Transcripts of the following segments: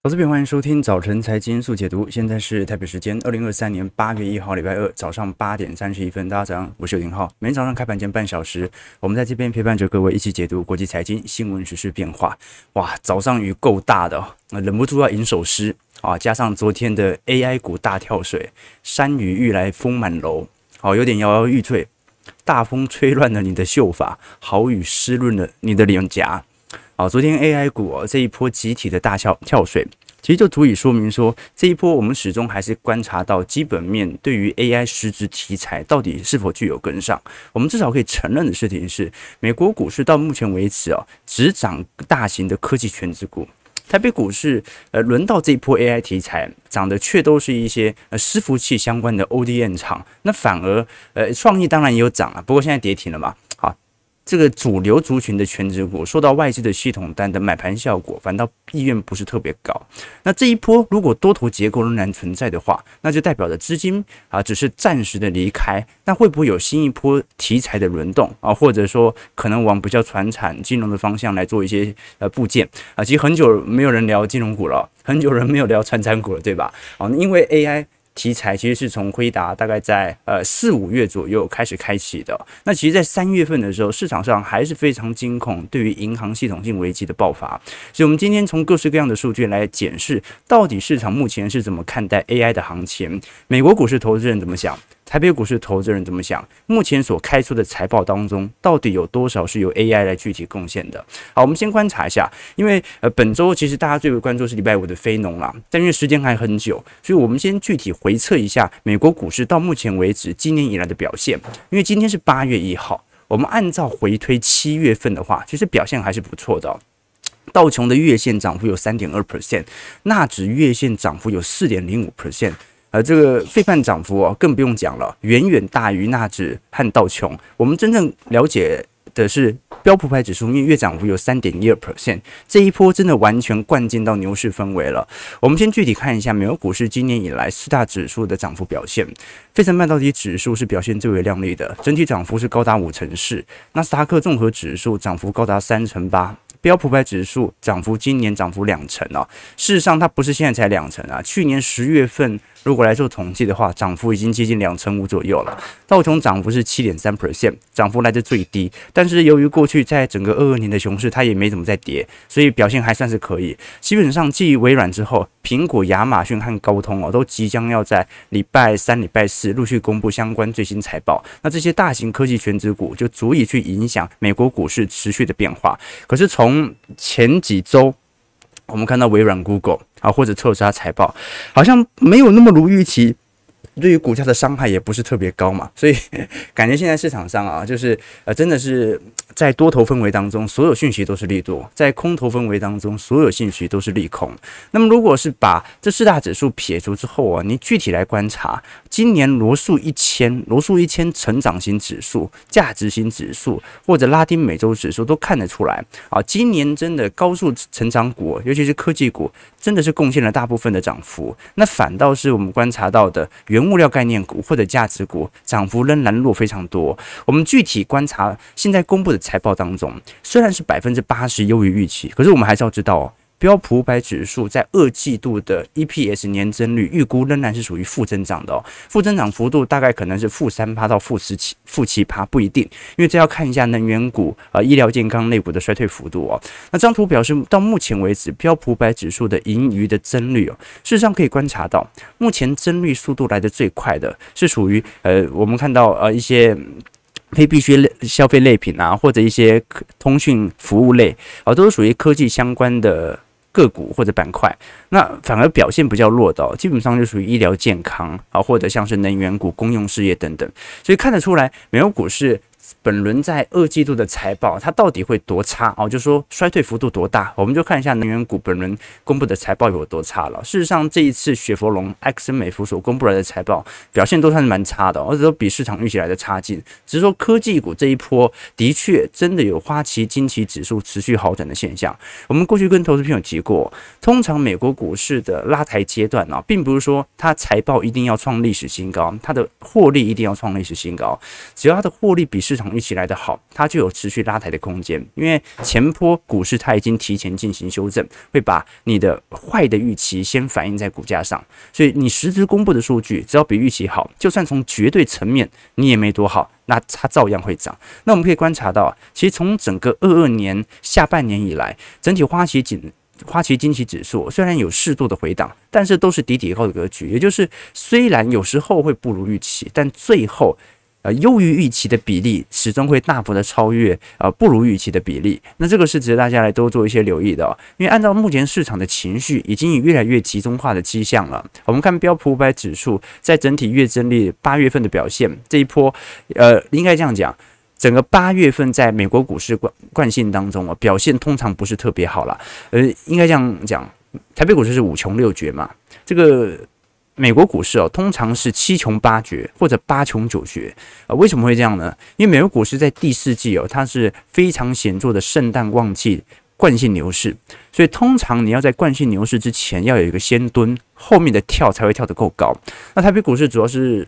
投资朋友，欢迎收听早晨财经速解读。现在是台北时间二零二三年八月一号，礼拜二早上八点三十一分。大家早上，我是刘廷浩。每天早上开盘前半小时，我们在这边陪伴着各位一起解读国际财经新闻、时事变化。哇，早上雨够大的，忍不住要吟首诗啊！加上昨天的 AI 股大跳水，山雨欲来风满楼，好，有点摇摇欲坠。大风吹乱了你的秀发，好雨湿润了你的脸颊。好，昨天 AI 股哦，这一波集体的大跳跳水，其实就足以说明说，这一波我们始终还是观察到基本面对于 AI 实质题材到底是否具有跟上。我们至少可以承认的事情是，美国股市到目前为止啊，只涨大型的科技权值股。台北股市呃，轮到这一波 AI 题材涨的却都是一些呃伺服器相关的 ODM 厂，那反而呃创意当然也有涨啊，不过现在跌停了嘛。这个主流族群的全值股受到外资的系统单的买盘效果，反倒意愿不是特别高。那这一波如果多头结构仍然存在的话，那就代表着资金啊只是暂时的离开。那会不会有新一波题材的轮动啊？或者说可能往比较传产金融的方向来做一些呃部件啊？其实很久没有人聊金融股了，很久人没有聊传产股了，对吧？啊，因为 AI。题材其实是从辉达大概在呃四五月左右开始开启的。那其实，在三月份的时候，市场上还是非常惊恐，对于银行系统性危机的爆发。所以，我们今天从各式各样的数据来检视，到底市场目前是怎么看待 AI 的行情？美国股市投资人怎么想？台北股市投资人怎么想？目前所开出的财报当中，到底有多少是由 AI 来具体贡献的？好，我们先观察一下，因为呃本周其实大家最为关注是礼拜五的非农啦，但因为时间还很久，所以我们先具体回测一下美国股市到目前为止今年以来的表现。因为今天是八月一号，我们按照回推七月份的话，其实表现还是不错的哦。道琼的月线涨幅有三点二 percent，纳指月线涨幅有四点零五 percent。而这个费半涨幅哦，更不用讲了，远远大于纳指和道琼。我们真正了解的是标普牌指数，因为月涨幅有三点一二 percent，这一波真的完全灌进到牛市氛围了。我们先具体看一下美国股市今年以来四大指数的涨幅表现。费城半导体指数是表现最为亮丽的，整体涨幅是高达五成四。纳斯达克综合指数涨幅高达三成八。标普百指数涨幅今年涨幅两成啊，事实上它不是现在才两成啊，去年十月份如果来做统计的话，涨幅已经接近两成五左右了。道琼涨幅是七点三 percent，涨幅来自最低，但是由于过去在整个二二年的熊市，它也没怎么在跌，所以表现还算是可以。基本上继微软之后，苹果、亚马逊和高通哦，都即将要在礼拜三、礼拜四陆续公布相关最新财报，那这些大型科技权值股就足以去影响美国股市持续的变化。可是从前几周，我们看到微软、Google 啊，或者特斯拉财报，好像没有那么如预期。对于股价的伤害也不是特别高嘛，所以 感觉现在市场上啊，就是呃，真的是在多头氛围当中，所有讯息都是利多；在空头氛围当中，所有信息都是利空。那么，如果是把这四大指数撇除之后啊，你具体来观察，今年罗素一千、罗素一千成长型指数、价值型指数或者拉丁美洲指数都看得出来啊，今年真的高速成长股，尤其是科技股，真的是贡献了大部分的涨幅。那反倒是我们观察到的原物料概念股或者价值股涨幅仍然弱非常多。我们具体观察现在公布的财报当中，虽然是百分之八十优于预期，可是我们还是要知道哦。标普五百指数在二季度的 EPS 年增率预估仍然是属于负增长的哦，负增长幅度大概可能是负三趴到负十七、负七趴不一定，因为这要看一下能源股啊、医疗健康类股的衰退幅度哦。那张图表示到目前为止标普五百指数的盈余的增率哦，事实上可以观察到，目前增率速度来得最快的是属于呃我们看到呃一些非必需类消费类品啊，或者一些通讯服务类啊，都是属于科技相关的。个股或者板块，那反而表现比较弱的，基本上就属于医疗健康啊，或者像是能源股、公用事业等等，所以看得出来，美国股市。本轮在二季度的财报，它到底会多差哦？就说衰退幅度多大？我们就看一下能源股本轮公布的财报有多差了。事实上，这一次雪佛龙、埃克森美孚所公布来的财报表现都算是蛮差的，而且都比市场预期来的差劲。只是说科技股这一波的确真的有花旗惊奇指数持续好转的现象。我们过去跟投资朋友提过，通常美国股市的拉抬阶段呢，并不是说它财报一定要创历史新高，它的获利一定要创历史新高，只要它的获利比市场预期来得好，它就有持续拉抬的空间。因为前坡股市它已经提前进行修正，会把你的坏的预期先反映在股价上，所以你实质公布的数据只要比预期好，就算从绝对层面你也没多好，那它照样会涨。那我们可以观察到，其实从整个二二年下半年以来，整体花旗锦。花旗惊奇指数虽然有适度的回档，但是都是底底高的格局，也就是虽然有时候会不如预期，但最后呃优于预期的比例始终会大幅的超越呃不如预期的比例。那这个是值得大家来多做一些留意的，因为按照目前市场的情绪已经有越来越集中化的迹象了。我们看标普五百指数在整体月增率八月份的表现，这一波呃应该这样讲。整个八月份在美国股市惯惯性当中啊，表现通常不是特别好了。呃，应该这样讲，台北股市是五穷六绝嘛。这个美国股市哦，通常是七穷八绝或者八穷九绝啊。为什么会这样呢？因为美国股市在第四季哦，它是非常显著的圣诞旺季惯性牛市，所以通常你要在惯性牛市之前要有一个先蹲，后面的跳才会跳得够高。那台北股市主要是。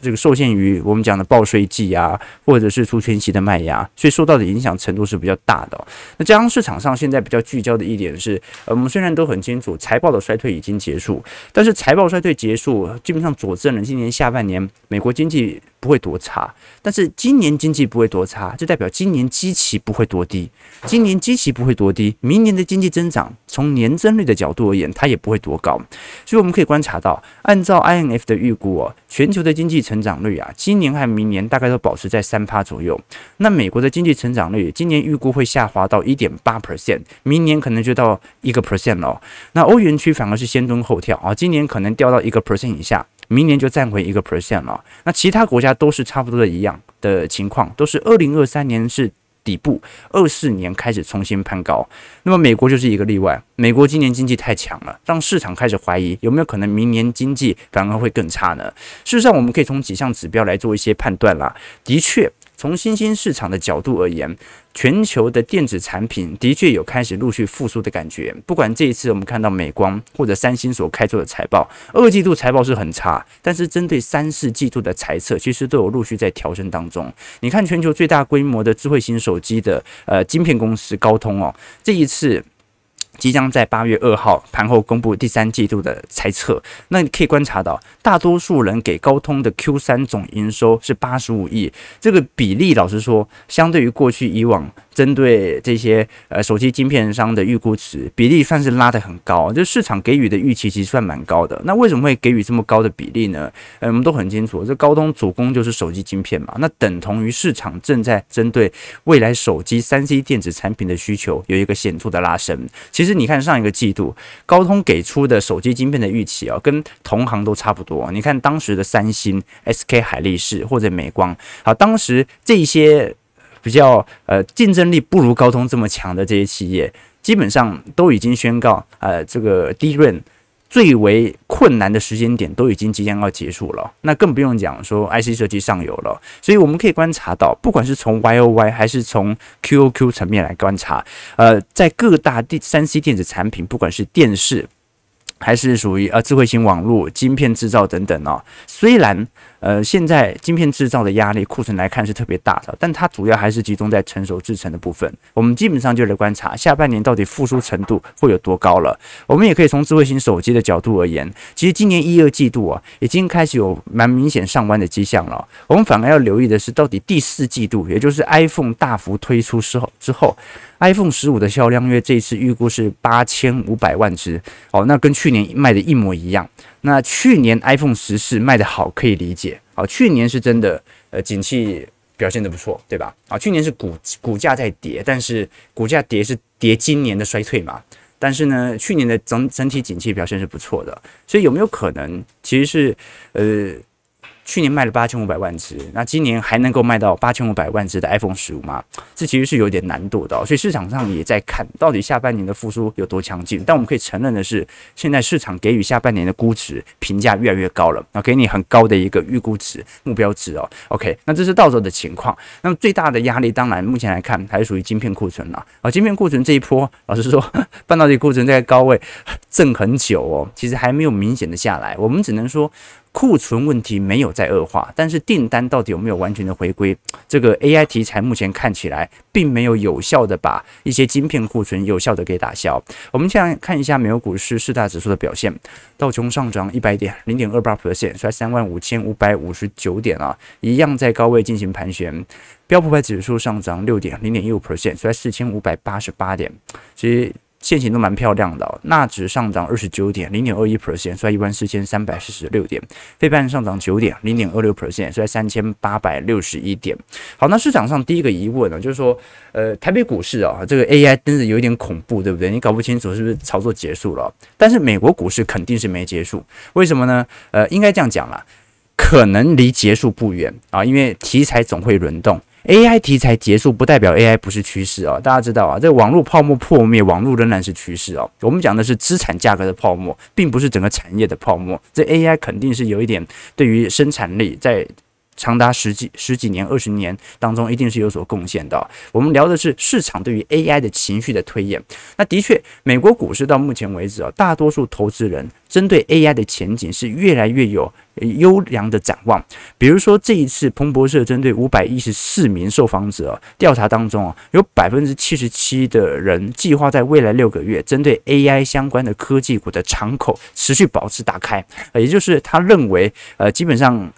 这个受限于我们讲的报税季啊，或者是除权息的卖压，所以受到的影响程度是比较大的。那加上市场上现在比较聚焦的一点是，呃，我们虽然都很清楚财报的衰退已经结束，但是财报衰退结束基本上佐证了今年下半年美国经济不会多差。但是今年经济不会多差，就代表今年基期不会多低。今年基期不会多低，明年的经济增长从年增率的角度而言，它也不会多高。所以我们可以观察到，按照 INF 的预估哦，全球的经济成长率啊，今年和明年大概都保持在三趴左右。那美国的经济成长率今年预估会下滑到一点八 percent，明年可能就到一个 percent 了。那欧元区反而是先蹲后跳啊，今年可能掉到一个 percent 以下，明年就站回一个 percent 了。那其他国家都是差不多的一样的情况，都是二零二三年是底部，二四年开始重新攀高。那么美国就是一个例外，美国今年经济太强了，让市场开始怀疑有没有可能明年经济反而会更差呢？事实上，我们可以从几项指标来做一些判断啦。的确。从新兴市场的角度而言，全球的电子产品的确有开始陆续复苏的感觉。不管这一次我们看到美光或者三星所开出的财报，二季度财报是很差，但是针对三四季度的财测，其实都有陆续在调整当中。你看，全球最大规模的智慧型手机的呃晶片公司高通哦，这一次。即将在八月二号盘后公布第三季度的猜测，那你可以观察到，大多数人给高通的 Q 三总营收是八十五亿，这个比例老实说，相对于过去以往。针对这些呃手机晶片商的预估值比例算是拉得很高，就市场给予的预期其实算蛮高的。那为什么会给予这么高的比例呢？呃，我们都很清楚，这高通主攻就是手机晶片嘛，那等同于市场正在针对未来手机三 C 电子产品的需求有一个显著的拉升。其实你看上一个季度高通给出的手机晶片的预期啊，跟同行都差不多。你看当时的三星、SK 海力士或者美光，好，当时这些。比较呃竞争力不如高通这么强的这些企业，基本上都已经宣告，呃，这个低润最为困难的时间点都已经即将要结束了。那更不用讲说 IC 设计上游了。所以我们可以观察到，不管是从 YOY 还是从 QOQ 层面来观察，呃，在各大第三 C 电子产品，不管是电视还是属于呃智慧型网络、晶片制造等等哦，虽然。呃，现在晶片制造的压力库存来看是特别大的，但它主要还是集中在成熟制程的部分。我们基本上就来观察下半年到底复苏程度会有多高了。我们也可以从智慧型手机的角度而言，其实今年一二季度啊，已经开始有蛮明显上弯的迹象了。我们反而要留意的是，到底第四季度，也就是 iPhone 大幅推出之后之后，iPhone 十五的销量，因为这一次预估是八千五百万只，哦，那跟去年卖的一模一样。那去年 iPhone 十四卖的好，可以理解。啊，去年是真的，呃，景气表现的不错，对吧？啊，去年是股股价在跌，但是股价跌是跌今年的衰退嘛。但是呢，去年的整整体景气表现是不错的，所以有没有可能，其实是，呃。去年卖了八千五百万只，那今年还能够卖到八千五百万只的 iPhone 十五吗？这其实是有点难度的，所以市场上也在看到底下半年的复苏有多强劲。但我们可以承认的是，现在市场给予下半年的估值评价越来越高了，那，给你很高的一个预估值目标值哦。OK，那这是到时候的情况。那么最大的压力，当然目前来看还是属于晶片库存了。啊，晶片库存这一波，老实说，半导体库存在高位震很久哦，其实还没有明显的下来。我们只能说。库存问题没有再恶化，但是订单到底有没有完全的回归？这个 AI 题材目前看起来并没有有效的把一些晶片库存有效的给打消。我们现在看一下美国股市四大指数的表现，道琼上涨一百点，零点二八 percent，在三万五千五百五十九点啊，一样在高位进行盘旋。标普百指数上涨六点，零点一五 percent，在四千五百八十八点，其实。现型都蛮漂亮的哦，纳指上涨二十九点，零点二一 percent，在一万四千三百四十六点；费半上涨九点，零点二六 percent，在三千八百六十一点。好，那市场上第一个疑问呢，就是说，呃，台北股市啊，这个 AI 真的有一点恐怖，对不对？你搞不清楚是不是操作结束了？但是美国股市肯定是没结束，为什么呢？呃，应该这样讲啦，可能离结束不远啊，因为题材总会轮动。AI 题材结束不代表 AI 不是趋势啊，大家知道啊，这网络泡沫破灭，网络仍然是趋势啊。我们讲的是资产价格的泡沫，并不是整个产业的泡沫。这 AI 肯定是有一点对于生产力在。长达十几十几年、二十年当中，一定是有所贡献的。我们聊的是市场对于 AI 的情绪的推演。那的确，美国股市到目前为止啊，大多数投资人针对 AI 的前景是越来越有优良的展望。比如说，这一次彭博社针对五百一十四名受访者调查当中啊，有百分之七十七的人计划在未来六个月，针对 AI 相关的科技股的敞口持续保持打开。也就是他认为，呃，基本上。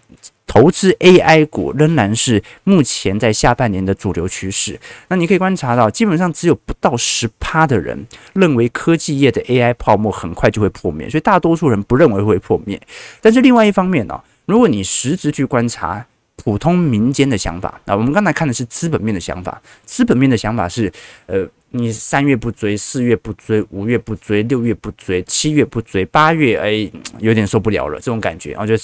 投资 AI 股仍然是目前在下半年的主流趋势。那你可以观察到，基本上只有不到十趴的人认为科技业的 AI 泡沫很快就会破灭，所以大多数人不认为会破灭。但是另外一方面呢，如果你实质去观察普通民间的想法，那我们刚才看的是资本面的想法，资本面的想法是，呃。你三月不追，四月不追，五月不追，六月不追，七月不追，八月哎，有点受不了了，这种感觉，然后就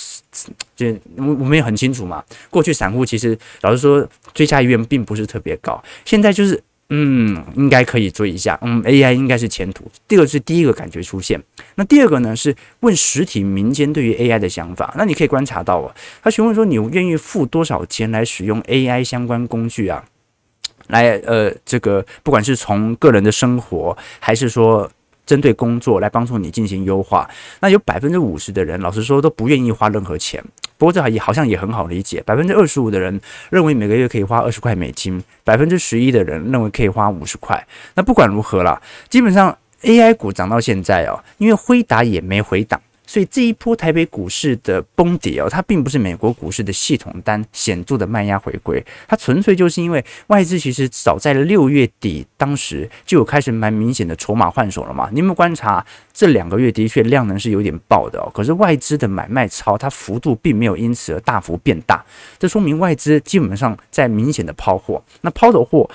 就我我们也很清楚嘛。过去散户其实老实说追加意愿并不是特别高，现在就是嗯，应该可以追一下，嗯，AI 应该是前途。这个是第一个感觉出现。那第二个呢是问实体民间对于 AI 的想法。那你可以观察到啊，他询问说你愿意付多少钱来使用 AI 相关工具啊？来，呃，这个不管是从个人的生活，还是说针对工作来帮助你进行优化，那有百分之五十的人，老实说都不愿意花任何钱。不过这也好像也很好理解，百分之二十五的人认为每个月可以花二十块美金，百分之十一的人认为可以花五十块。那不管如何啦，基本上 AI 股涨到现在哦，因为辉达也没回档。所以这一波台北股市的崩跌哦，它并不是美国股市的系统单显著的卖压回归，它纯粹就是因为外资其实早在六月底当时就有开始蛮明显的筹码换手了嘛。你有没有观察这两个月的确量能是有点爆的哦，可是外资的买卖超它幅度并没有因此而大幅变大，这说明外资基本上在明显的抛货，那抛的货。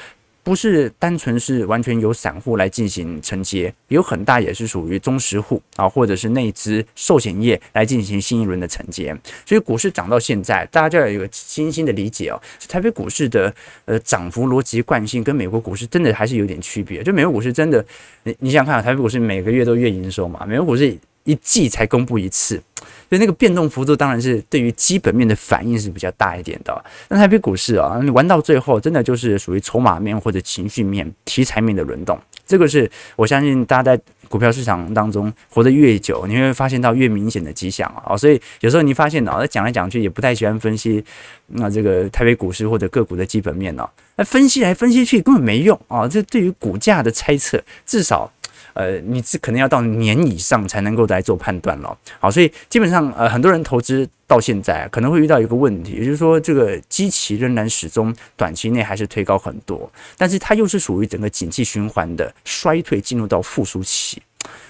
不是单纯是完全由散户来进行承接，有很大也是属于中实户啊，或者是内资寿险业来进行新一轮的承接。所以股市涨到现在，大家就要有个新兴的理解哦。台北股市的呃涨幅逻辑惯性跟美国股市真的还是有点区别。就美国股市真的，你你想看台北股市每个月都月营收嘛？美国股市一季才公布一次。所以那个变动幅度当然是对于基本面的反应是比较大一点的。那台北股市啊，你玩到最后，真的就是属于筹码面或者情绪面、题材面的轮动。这个是我相信大家在股票市场当中活得越久，你会发现到越明显的迹象啊。所以有时候你发现啊，讲来讲去也不太喜欢分析那这个台北股市或者个股的基本面呢，那分析来分析去根本没用啊。这对于股价的猜测，至少。呃，你这可能要到年以上才能够来做判断了。好，所以基本上呃，很多人投资到现在可能会遇到一个问题，也就是说这个基期仍然始终短期内还是推高很多，但是它又是属于整个景气循环的衰退进入到复苏期。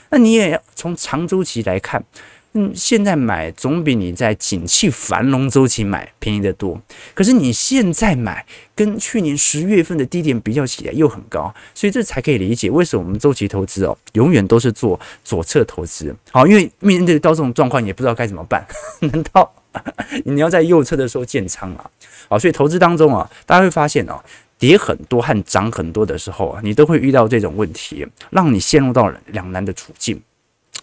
那你也要从长周期来看。嗯，现在买总比你在景气繁荣周期买便宜得多。可是你现在买，跟去年十月份的低点比较起来又很高，所以这才可以理解为什么我们周期投资哦，永远都是做左侧投资。好，因为面对到这种状况，也不知道该怎么办。难道 你要在右侧的时候建仓啊？好，所以投资当中啊，大家会发现哦，跌很多和涨很多的时候啊，你都会遇到这种问题，让你陷入到两难的处境。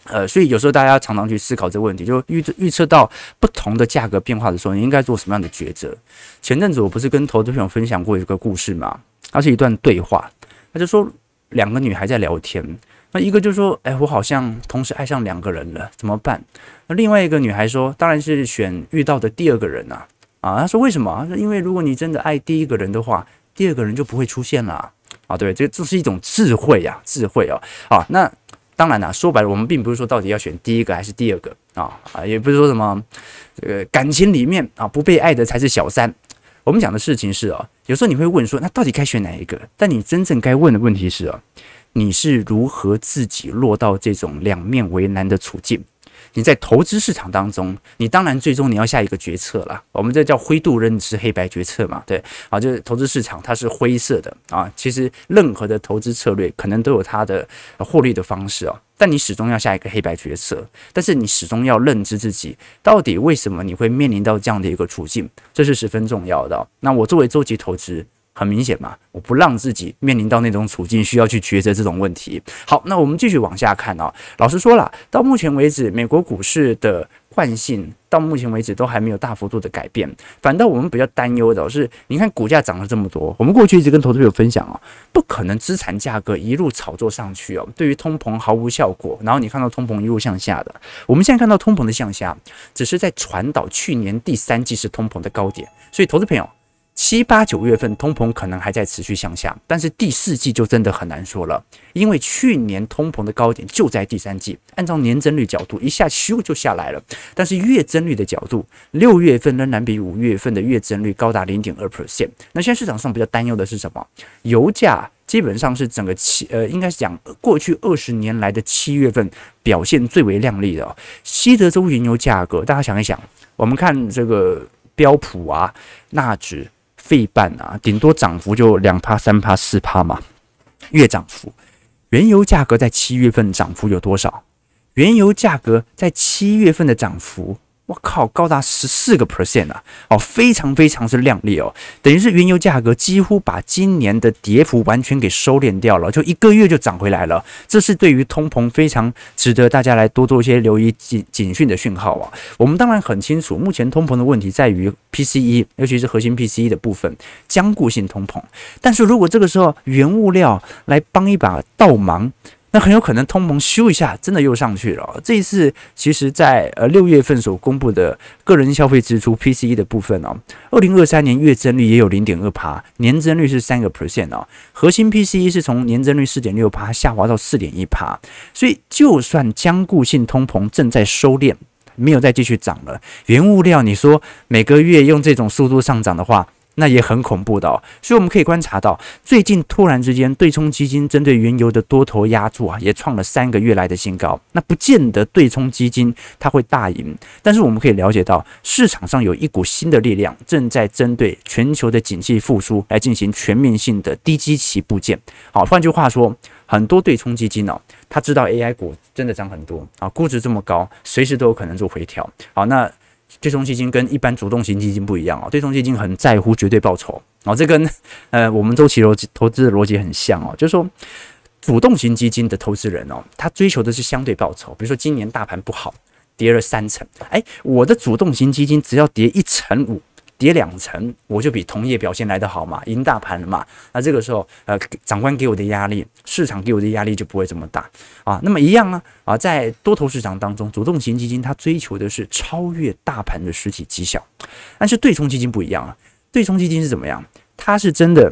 呃，所以有时候大家常常去思考这个问题，就预预测到不同的价格变化的时候，你应该做什么样的抉择？前阵子我不是跟投资朋友分享过一个故事吗？它是一段对话，他就说两个女孩在聊天，那一个就说，哎，我好像同时爱上两个人了，怎么办？那另外一个女孩说，当然是选遇到的第二个人呐。啊，她说为什么？她说因为如果你真的爱第一个人的话，第二个人就不会出现了。啊，对，这这是一种智慧呀，智慧哦。啊，那当然啦，说白了，我们并不是说到底要选第一个还是第二个啊啊，也不是说什么这个感情里面啊不被爱的才是小三。我们讲的事情是啊，有时候你会问说，那到底该选哪一个？但你真正该问的问题是啊。你是如何自己落到这种两面为难的处境？你在投资市场当中，你当然最终你要下一个决策了。我们这叫灰度认知、黑白决策嘛？对，啊，就是投资市场它是灰色的啊。其实任何的投资策略可能都有它的获利的方式哦，但你始终要下一个黑白决策。但是你始终要认知自己到底为什么你会面临到这样的一个处境，这是十分重要的。那我作为周期投资。很明显嘛，我不让自己面临到那种处境，需要去抉择这种问题。好，那我们继续往下看啊。老实说了，到目前为止，美国股市的惯性到目前为止都还没有大幅度的改变。反倒我们比较担忧的是，你看股价涨了这么多，我们过去一直跟投资朋友分享啊，不可能资产价格一路炒作上去哦，对于通膨毫无效果。然后你看到通膨一路向下的，我们现在看到通膨的向下，只是在传导去年第三季是通膨的高点。所以，投资朋友。七八九月份通膨可能还在持续向下，但是第四季就真的很难说了，因为去年通膨的高点就在第三季。按照年增率角度，一下咻就下来了，但是月增率的角度，六月份仍然比五月份的月增率高达零点二 percent。那现在市场上比较担忧的是什么？油价基本上是整个七呃，应该是讲过去二十年来的七月份表现最为亮丽的哦。西德州原油价格，大家想一想，我们看这个标普啊，纳指。费半啊，顶多涨幅就两趴、三趴、四趴嘛，月涨幅。原油价格在七月份涨幅有多少？原油价格在七月份的涨幅。我靠，高达十四个 percent 啊！哦，非常非常之亮丽哦，等于是原油价格几乎把今年的跌幅完全给收敛掉了，就一个月就涨回来了。这是对于通膨非常值得大家来多做一些留意警警讯的讯号啊！我们当然很清楚，目前通膨的问题在于 PCE，尤其是核心 PCE 的部分，僵固性通膨。但是如果这个时候原物料来帮一把倒忙，那很有可能通膨咻一下，真的又上去了。这一次，其实在呃六月份所公布的个人消费支出 PCE 的部分哦，二零二三年月增率也有零点二趴，年增率是三个 percent 哦。核心 PCE 是从年增率四点六趴下滑到四点一趴，所以就算僵固性通膨正在收敛，没有再继续涨了，原物料你说每个月用这种速度上涨的话。那也很恐怖的，所以我们可以观察到，最近突然之间，对冲基金针对原油的多头压注啊，也创了三个月来的新高。那不见得对冲基金它会大赢，但是我们可以了解到，市场上有一股新的力量正在针对全球的景气复苏来进行全面性的低基期部件。好，换句话说，很多对冲基金哦，他知道 AI 股真的涨很多啊，估值这么高，随时都有可能做回调。好，那。对冲基金跟一般主动型基金不一样哦，对冲基金很在乎绝对报酬哦，这跟呃我们周期逻辑投资的逻辑很像哦，就是说主动型基金的投资人哦，他追求的是相对报酬，比如说今年大盘不好，跌了三成，哎，我的主动型基金只要跌一成五。跌两成，我就比同业表现来得好嘛，赢大盘了嘛。那这个时候，呃，长官给我的压力，市场给我的压力就不会这么大啊。那么一样啊，啊，在多头市场当中，主动型基金它追求的是超越大盘的实体绩效，但是对冲基金不一样啊。对冲基金是怎么样？它是真的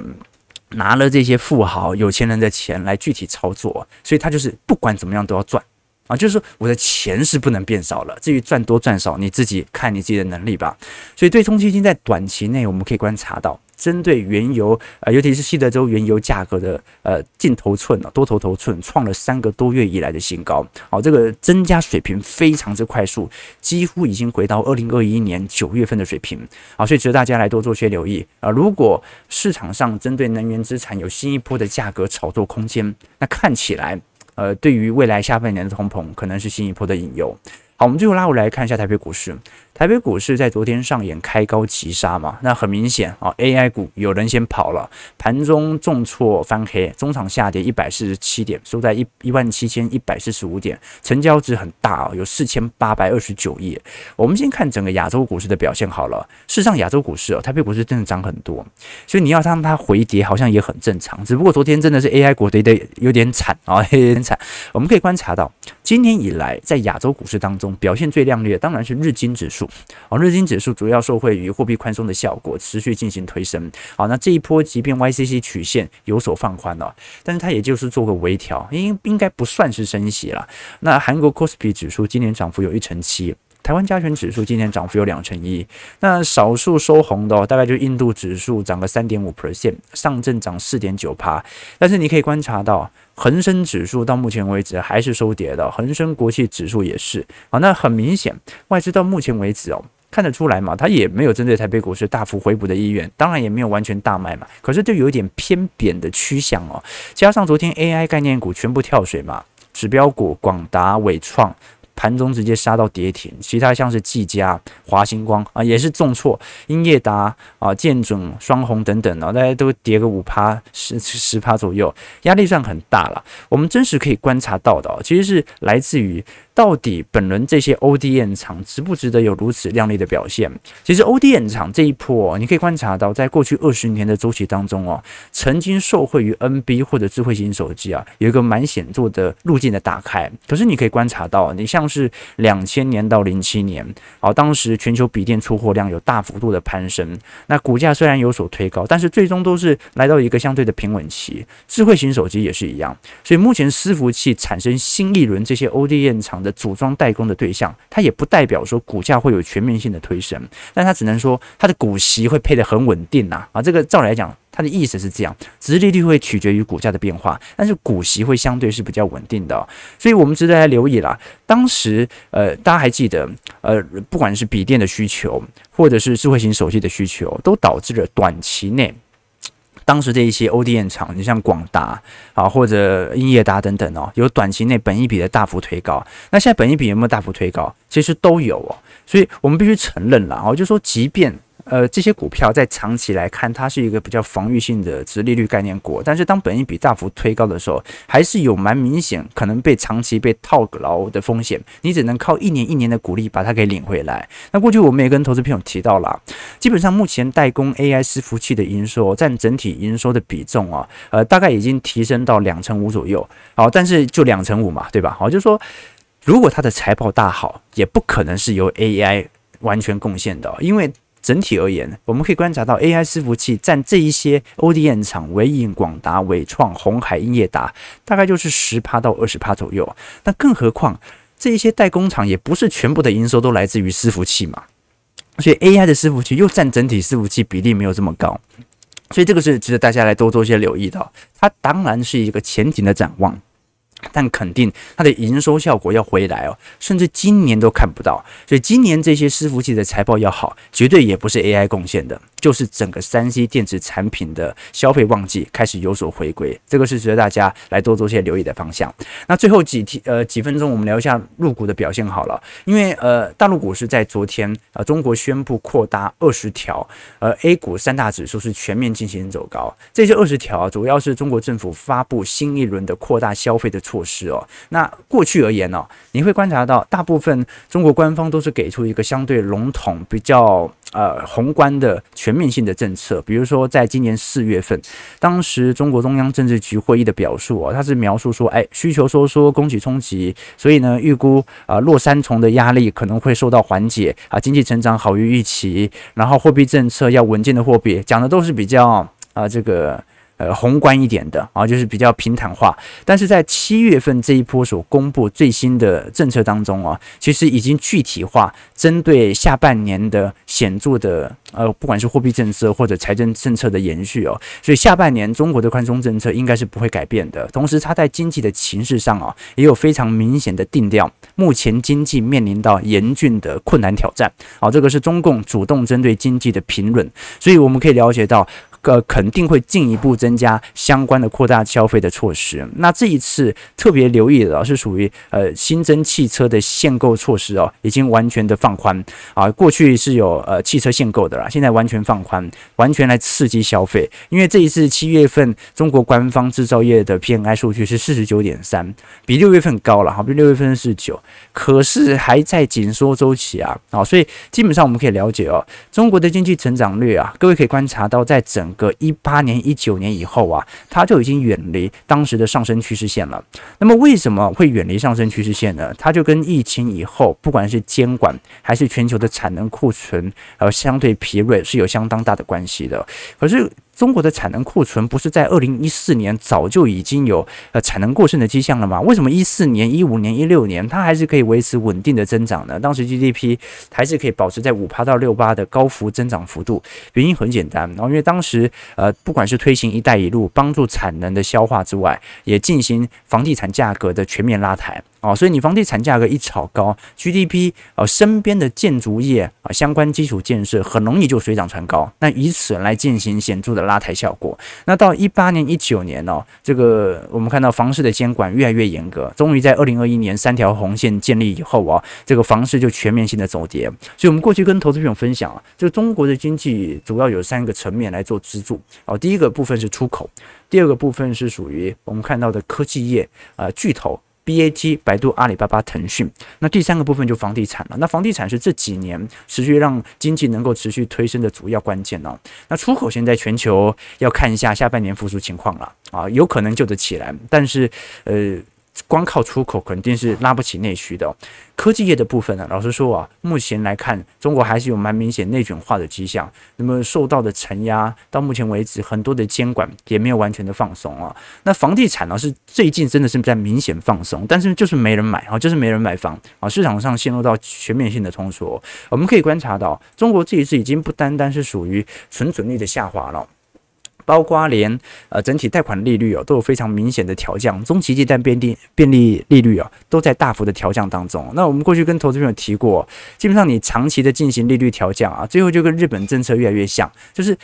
拿了这些富豪、有钱人的钱来具体操作，所以它就是不管怎么样都要赚。啊，就是说我的钱是不能变少了，至于赚多赚少，你自己看你自己的能力吧。所以对冲基金在短期内，我们可以观察到，针对原油，呃，尤其是西德州原油价格的呃净头寸啊，多头头寸创了三个多月以来的新高。好，这个增加水平非常之快速，几乎已经回到二零二一年九月份的水平。好，所以值得大家来多做些留意啊。如果市场上针对能源资产有新一波的价格炒作空间，那看起来。呃，对于未来下半年的通膨，可能是新一波的引诱。好，我们最后拉回来看一下台北股市。台北股市在昨天上演开高急杀嘛，那很明显啊，AI 股有人先跑了，盘中重挫翻黑，中场下跌一百四十七点，收在一一万七千一百四十五点，成交值很大哦，有四千八百二十九亿。我们先看整个亚洲股市的表现好了，事实上亚洲股市哦，台北股市真的涨很多，所以你要让它回跌好像也很正常，只不过昨天真的是 AI 股跌得有点惨啊，有点惨。我们可以观察到，今年以来在亚洲股市当中表现最靓丽的当然是日经指数。哦，日经指数主要受惠于货币宽松的效果，持续进行推升。好，那这一波即便 YCC 曲线有所放宽了，但是它也就是做个微调，应应该不算是升息了。那韩国 c o s p i 指数今年涨幅有一成七，台湾加权指数今年涨幅有两成一。那少数收红的，大概就印度指数涨个三点五 percent，上证涨四点九趴。但是你可以观察到。恒生指数到目前为止还是收跌的，恒生国际指数也是啊。那很明显，外资到目前为止哦，看得出来嘛，它也没有针对台北股市大幅回补的意愿，当然也没有完全大卖嘛。可是就有一点偏贬的趋向哦。加上昨天 AI 概念股全部跳水嘛，指标股广达、伟创。盘中直接杀到跌停，其他像是技嘉、华星光啊，也是重挫，英业达啊、建准、双红等等啊，大家都跌个五趴、十十趴左右，压力算很大了。我们真实可以观察到的，其实是来自于。到底本轮这些 ODM 厂值不值得有如此亮丽的表现？其实 ODM 厂这一波，你可以观察到，在过去二十年的周期当中哦，曾经受惠于 NB 或者智慧型手机啊，有一个蛮显著的路径的打开。可是你可以观察到，你像是两千年到零七年，哦，当时全球笔电出货量有大幅度的攀升，那股价虽然有所推高，但是最终都是来到一个相对的平稳期。智慧型手机也是一样，所以目前伺服器产生新一轮这些 ODM 厂。的组装代工的对象，它也不代表说股价会有全面性的推升，但它只能说它的股息会配得很稳定呐啊，这个照理来讲，它的意思是这样，殖利率会取决于股价的变化，但是股息会相对是比较稳定的，所以我们值得来留意啦。当时呃，大家还记得呃，不管是笔电的需求，或者是智慧型手机的需求，都导致了短期内。当时这一些 ODM 厂，你像广达啊，或者英业达等等哦，有短期内本益比的大幅推高。那现在本益比有没有大幅推高？其实都有哦，所以我们必须承认了哦，就说即便。呃，这些股票在长期来看，它是一个比较防御性的殖利率概念股。但是当本益比大幅推高的时候，还是有蛮明显可能被长期被套牢的风险。你只能靠一年一年的股利把它给领回来。那过去我们也跟投资朋友提到了，基本上目前代工 AI 伺服器的营收占整体营收的比重啊，呃，大概已经提升到两成五左右。好，但是就两成五嘛，对吧？好，就是说如果它的财报大好，也不可能是由 AI 完全贡献的，因为。整体而言，我们可以观察到 AI 伺服器占这一些 ODM 厂，纬颖、广达、伟创、鸿海、英业达，大概就是十趴到二十趴左右。那更何况这一些代工厂也不是全部的营收都来自于伺服器嘛，所以 AI 的伺服器又占整体伺服器比例没有这么高，所以这个是值得大家来多做些留意的。它当然是一个前景的展望。但肯定它的营收效果要回来哦，甚至今年都看不到，所以今年这些伺服器的财报要好，绝对也不是 AI 贡献的，就是整个三 C 电子产品的消费旺季开始有所回归，这个是值得大家来多做些留意的方向。那最后几题呃几分钟，我们聊一下入股的表现好了，因为呃大陆股市在昨天呃中国宣布扩大二十条，呃 A 股三大指数是全面进行走高，这些二十条主要是中国政府发布新一轮的扩大消费的。措施哦，那过去而言呢、哦，你会观察到大部分中国官方都是给出一个相对笼统、比较呃宏观的全全面性的政策。比如说，在今年四月份，当时中国中央政治局会议的表述啊，它是描述说，哎，需求收缩，供给冲击，所以呢，预估啊，落三重的压力可能会受到缓解啊，经济成长好于预期，然后货币政策要稳健的货币，讲的都是比较啊这个。呃，宏观一点的啊，就是比较平坦化。但是在七月份这一波所公布最新的政策当中啊，其实已经具体化，针对下半年的显著的呃，不管是货币政策或者财政政策的延续哦，所以下半年中国的宽松政策应该是不会改变的。同时，它在经济的情势上啊，也有非常明显的定调，目前经济面临到严峻的困难挑战。好，这个是中共主动针对经济的评论，所以我们可以了解到。呃肯定会进一步增加相关的扩大消费的措施。那这一次特别留意的是属于呃新增汽车的限购措施哦，已经完全的放宽啊。过去是有呃汽车限购的啦，现在完全放宽，完全来刺激消费。因为这一次七月份中国官方制造业的 PMI 数据是四十九点三，比六月份高了，好比六月份是九，可是还在紧缩周期啊，啊，所以基本上我们可以了解哦，中国的经济成长率啊，各位可以观察到，在整个一八年、一九年以后啊，它就已经远离当时的上升趋势线了。那么为什么会远离上升趋势线呢？它就跟疫情以后，不管是监管还是全球的产能库存，还有，相对疲软是有相当大的关系的。可是。中国的产能库存不是在二零一四年早就已经有呃产能过剩的迹象了吗？为什么一四年、一五年、一六年它还是可以维持稳定的增长呢？当时 GDP 还是可以保持在五趴到六趴的高幅增长幅度。原因很简单，然后因为当时呃不管是推行“一带一路”帮助产能的消化之外，也进行房地产价格的全面拉抬。哦，所以你房地产价格一炒高，GDP 呃身边的建筑业啊相关基础建设很容易就水涨船高，那以此来进行显著的拉抬效果。那到一八年、一九年哦，这个我们看到房市的监管越来越严格，终于在二零二一年三条红线建立以后啊，这个房市就全面性的走跌。所以我们过去跟投资朋友分享啊，这个中国的经济主要有三个层面来做支柱哦，第一个部分是出口，第二个部分是属于我们看到的科技业啊巨头。BAT、百度、阿里巴巴、腾讯，那第三个部分就房地产了。那房地产是这几年持续让经济能够持续推升的主要关键哦。那出口现在全球要看一下下半年复苏情况了啊，有可能救得起来，但是呃。光靠出口肯定是拉不起内需的。科技业的部分呢，老实说啊，目前来看，中国还是有蛮明显内卷化的迹象。那么受到的承压，到目前为止，很多的监管也没有完全的放松啊。那房地产呢，是最近真的是在明显放松，但是就是没人买啊，就是没人买房啊，市场上陷入到全面性的通缩。我们可以观察到，中国这一次已经不单单是属于存准率的下滑了。包括连呃整体贷款利率哦都有非常明显的调降，中期借贷便利便利利率啊都在大幅的调降当中。那我们过去跟投资朋友提过，基本上你长期的进行利率调降啊，最后就跟日本政策越来越像，就是。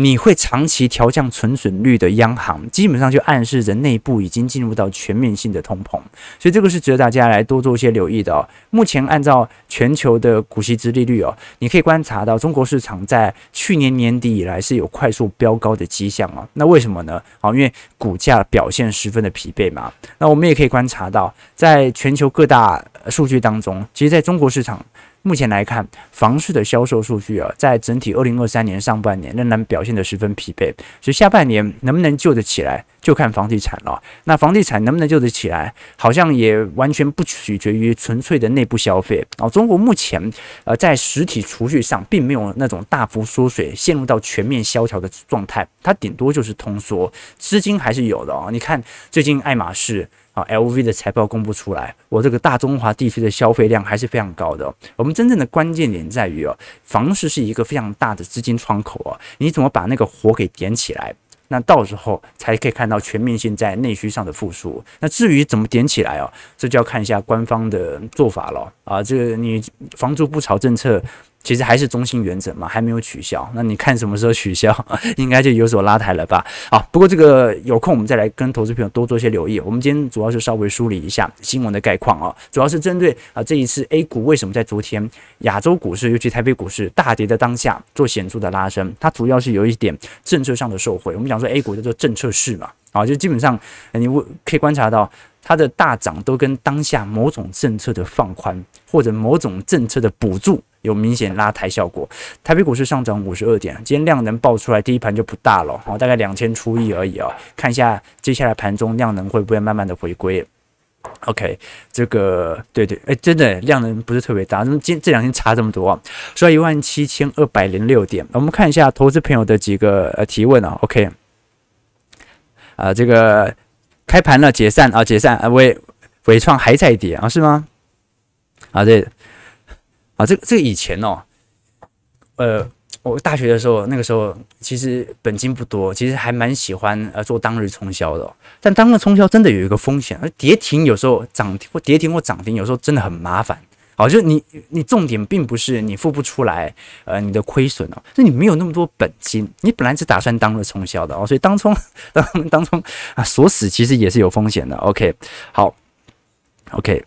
你会长期调降存损率的央行，基本上就暗示着内部已经进入到全面性的通膨，所以这个是值得大家来多做一些留意的哦。目前按照全球的股息殖利率哦，你可以观察到中国市场在去年年底以来是有快速飙高的迹象啊。那为什么呢？好，因为股价表现十分的疲惫嘛。那我们也可以观察到，在全球各大数据当中，其实在中国市场。目前来看，房市的销售数据啊，在整体二零二三年上半年仍然表现得十分疲惫，所以下半年能不能救得起来，就看房地产了。那房地产能不能救得起来，好像也完全不取决于纯粹的内部消费啊。中国目前呃在实体储蓄上并没有那种大幅缩水，陷入到全面萧条的状态，它顶多就是通缩，资金还是有的啊。你看最近爱马仕。LV 的财报公布出来，我这个大中华地区的消费量还是非常高的。我们真正的关键点在于哦，房市是一个非常大的资金窗口哦，你怎么把那个火给点起来？那到时候才可以看到全面性在内需上的复苏。那至于怎么点起来哦，这就要看一下官方的做法了啊。这个你房租不炒政策。其实还是中心原则嘛，还没有取消。那你看什么时候取消，应该就有所拉抬了吧？好，不过这个有空我们再来跟投资朋友多做一些留意。我们今天主要是稍微梳理一下新闻的概况啊，主要是针对啊这一次 A 股为什么在昨天亚洲股市，尤其台北股市大跌的当下做显著的拉升，它主要是有一点政策上的受惠。我们讲说 A 股叫做政策市嘛，啊，就基本上你可以观察到它的大涨都跟当下某种政策的放宽或者某种政策的补助。有明显拉抬效果，台北股市上涨五十二点，今天量能爆出来，第一盘就不大了，哦，大概两千出亿而已啊，看一下接下来盘中量能会不会慢慢的回归？OK，这个对对，哎，真的量能不是特别大，那么今这两天差这么多啊？所以一万七千二百零六点，我们看一下投资朋友的几个呃提问啊，OK，啊，这个开盘了解散啊，解散啊，伟伟创还在跌啊，是吗？啊，这。啊，这个这个以前哦，呃，我大学的时候，那个时候其实本金不多，其实还蛮喜欢呃做当日冲销的。但当日冲销真的有一个风险，而跌停有时候涨停或跌停或涨停有时候真的很麻烦好，就是你你重点并不是你付不出来，呃，你的亏损哦，是你没有那么多本金，你本来只打算当了冲销的哦，所以当冲当当冲啊锁死其实也是有风险的。OK，好，OK。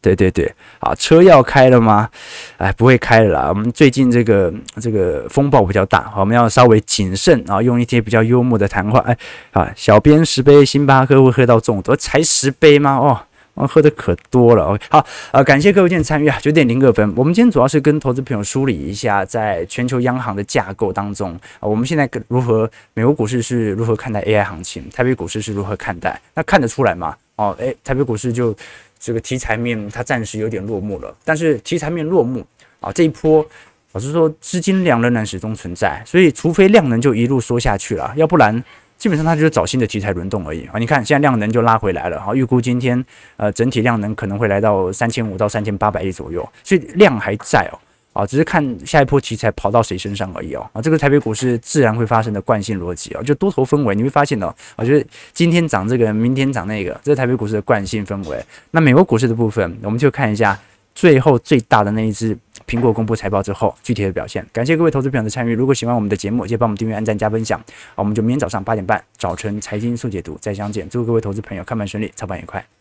对对对，啊，车要开了吗？哎，不会开了啦。我们最近这个这个风暴比较大，我们要稍微谨慎啊，用一些比较幽默的谈话。哎，啊，小编十杯星巴克会喝到中毒，才十杯吗？哦，喝的可多了。OK，好，呃，感谢各位今天参与啊，九点零二分。我们今天主要是跟投资朋友梳理一下，在全球央行的架构当中啊，我们现在如何，美国股市是如何看待 AI 行情，台北股市是如何看待？那看得出来吗？哦，哎，台北股市就。这个题材面它暂时有点落幕了，但是题材面落幕啊，这一波老实说资金量仍然始终存在，所以除非量能就一路缩下去了，要不然基本上它就是找新的题材轮动而已啊。你看现在量能就拉回来了，好，预估今天呃整体量能可能会来到三千五到三千八百亿左右，所以量还在哦。啊，只是看下一波题材跑到谁身上而已哦。啊，这个台北股市自然会发生的惯性逻辑哦，就多头氛围，你会发现哦，啊，就是今天涨这个，明天涨那个，这是台北股市的惯性氛围。那美国股市的部分，我们就看一下最后最大的那一只苹果公布财报之后具体的表现。感谢各位投资朋友的参与，如果喜欢我们的节目，记得帮我们订阅、按赞、加分享。我们就明天早上八点半早晨财经速解读再相见。祝各位投资朋友看盘顺利，操盘愉快。